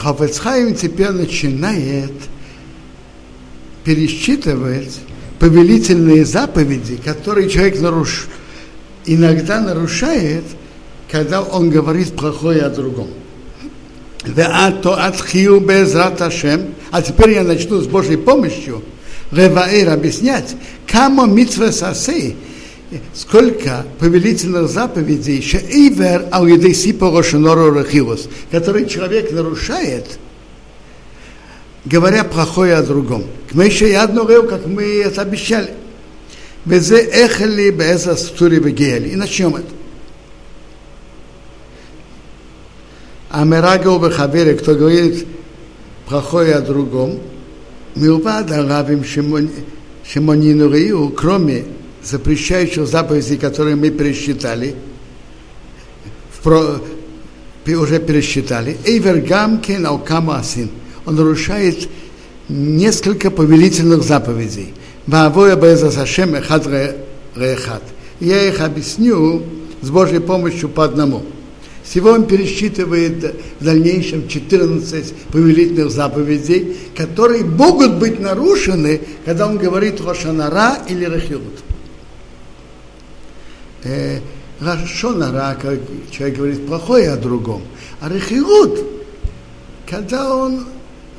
Хафецхайм теперь начинает пересчитывать повелительные заповеди, которые человек наруш... иногда нарушает, когда он говорит плохое о другом. А теперь я начну с Божьей помощью Реваэр объяснять, кому митве сасы, сколько повелительных заповедей, шеивер ауидейси порошенору рахилус, который человек нарушает, говоря плохое о другом. Мы еще и одно как мы это обещали. Безе эхали беза стури И начнем это. А Мерагал Бехавере, кто говорит плохое о другом, Милбад Арабим Шимонину Рию, кроме запрещающих заповедей, которые мы пересчитали, в, уже пересчитали, Эйвер Гамкин Алкама Асин. Он нарушает несколько повелительных заповедей. Я их объясню с Божьей помощью по одному. Всего он пересчитывает в дальнейшем 14 повелительных заповедей, которые могут быть нарушены, когда он говорит Рошанара или Рахилут. Э, Рошанара, как человек говорит плохое о другом, а Рахилут, когда он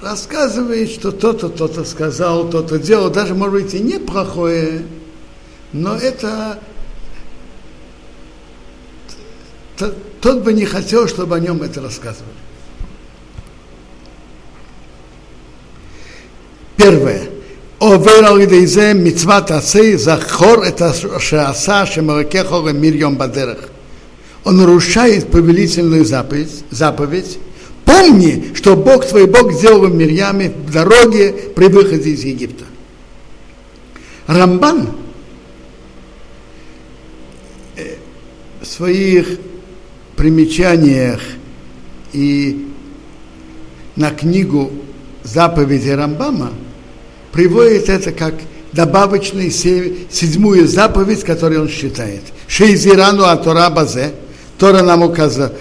рассказывает, что то-то, то-то сказал, то-то делал, даже, может быть, и неплохое, но это тот бы не хотел, чтобы о нем это рассказывали. Первое. עובר על ידי זה מצוות עשה, זכור את שעשה שמרכך מיר יום בדרך. Он нарушает повелительную заповедь, заповедь. Помни, что Бог твой Бог сделал в Мирьяме в дороге при выходе из Египта. Рамбан в своих примечаниях и на книгу заповеди Рамбама приводит это как добавочный седьмую заповедь, которую он считает. Шейзирану Атора Базе, Тора нам указала,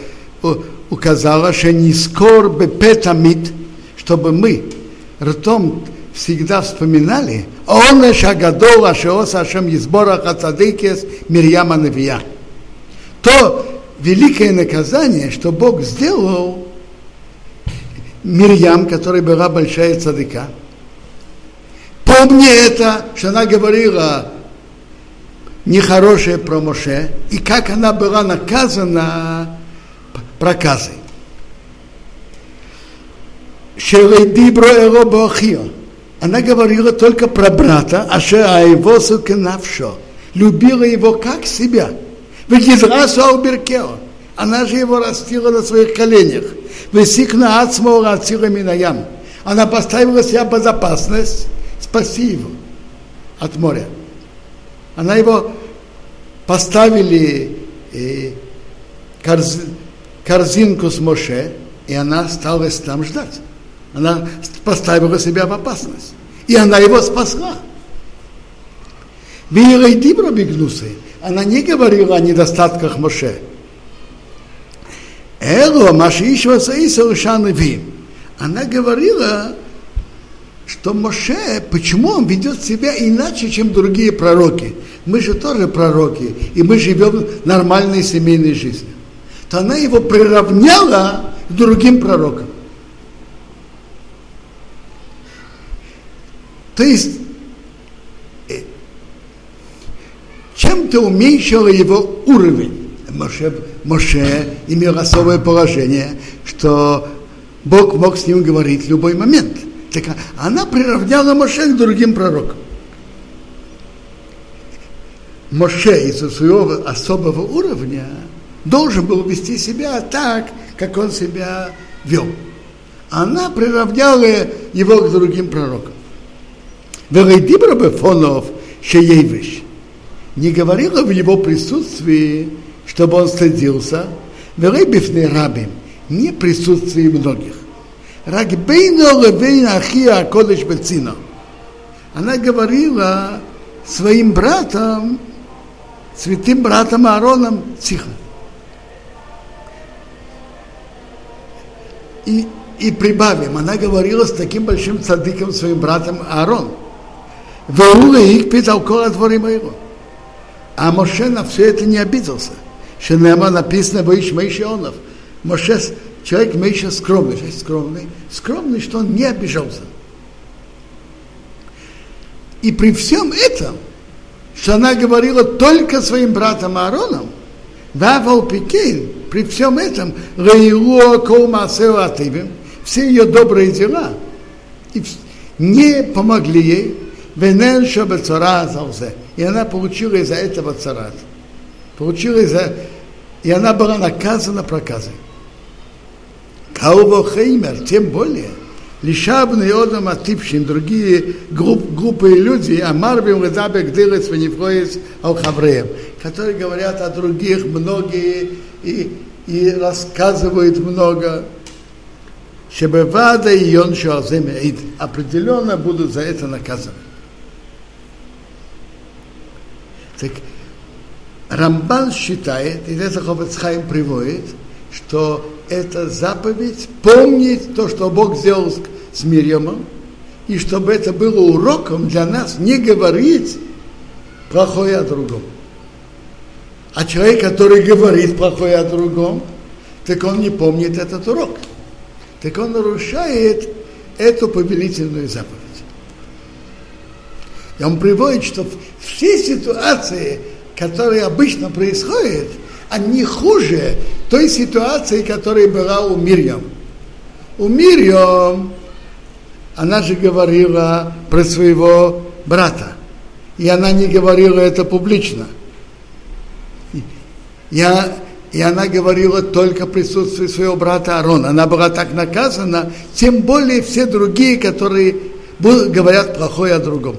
указала, что не скор бы петамид, чтобы мы ртом всегда вспоминали, он шагадол ашеос ашем избора хацадыкес Мирьяма Навия. То великое наказание, что Бог сделал Мирьям, которая была большая цадыка. Помни это, что она говорила нехорошее про Моше, и как она была наказана проказой. Она говорила только про брата, а его навшо. Любила его как себя. Алберкео. Она же его растила на своих коленях. Высикна ацмо рацила минаям. Она поставила себя безопасность спаси его от моря. Она его поставили э, корз, корзинку с Моше, и она осталась там ждать. Она поставила себя в опасность. И она его спасла. Вилей Дибро бегнусы она не говорила о недостатках Моше. Эло Машишва Саиса Вим. Она говорила, что Моше, почему он ведет себя иначе, чем другие пророки? Мы же тоже пророки, и мы живем нормальной семейной жизнью. То она его приравняла к другим пророкам. То есть чем-то уменьшила его уровень. Моше, Моше имел особое положение, что Бог мог с ним говорить в любой момент. Так она приравняла Моше к другим пророкам. Моше из-за своего особого уровня должен был вести себя так, как он себя вел. Она приравняла его к другим пророкам. Бефонов Шеевиш не говорила в его присутствии, чтобы он стыдился, Веребифны рабим, не присутствии многих. Рагбейно левейна ахия кодыш бецина. Она говорила своим братом, святым братом Аароном, тихо. И И прибавим, она говорила с таким большим цадыком, своим братом Аарон. Веула их питал кола дворы моего. А Моше на все это не обиделся. Что нема написано, боишь Мейши Онов. Моше, человек Мейша скромный, скромный, скромный, что он не обижался. И при всем этом, что она говорила только своим братом Аароном, Вавал Пикейн, при всем этом, все ее добрые дела не помогли ей. И она получила из-за этого царат. Получила из-за... И она была наказана проказой. Каува Хеймер, тем более, Лишабны Одам Атипшин, другие групп, группы люди, Амарбим Ледабек Дилец Венифроис Алхавреем, которые говорят о других многие и, и рассказывают много. Шебевада и Йон определенно будут за это наказаны. Так Рамбан считает, и это Ховецхайм приводит, что это заповедь помнить то, что Бог сделал с Мирьямом, и чтобы это было уроком для нас не говорить плохое о другом. А человек, который говорит плохое о другом, так он не помнит этот урок. Так он нарушает эту повелительную заповедь. И он приводит, что все ситуации, которые обычно происходят, они хуже той ситуации, которая была у Мирьям. У Мирьям она же говорила про своего брата. И она не говорила это публично. Я, и она говорила только в присутствии своего брата Аарона. Она была так наказана, тем более все другие, которые говорят плохое о другом.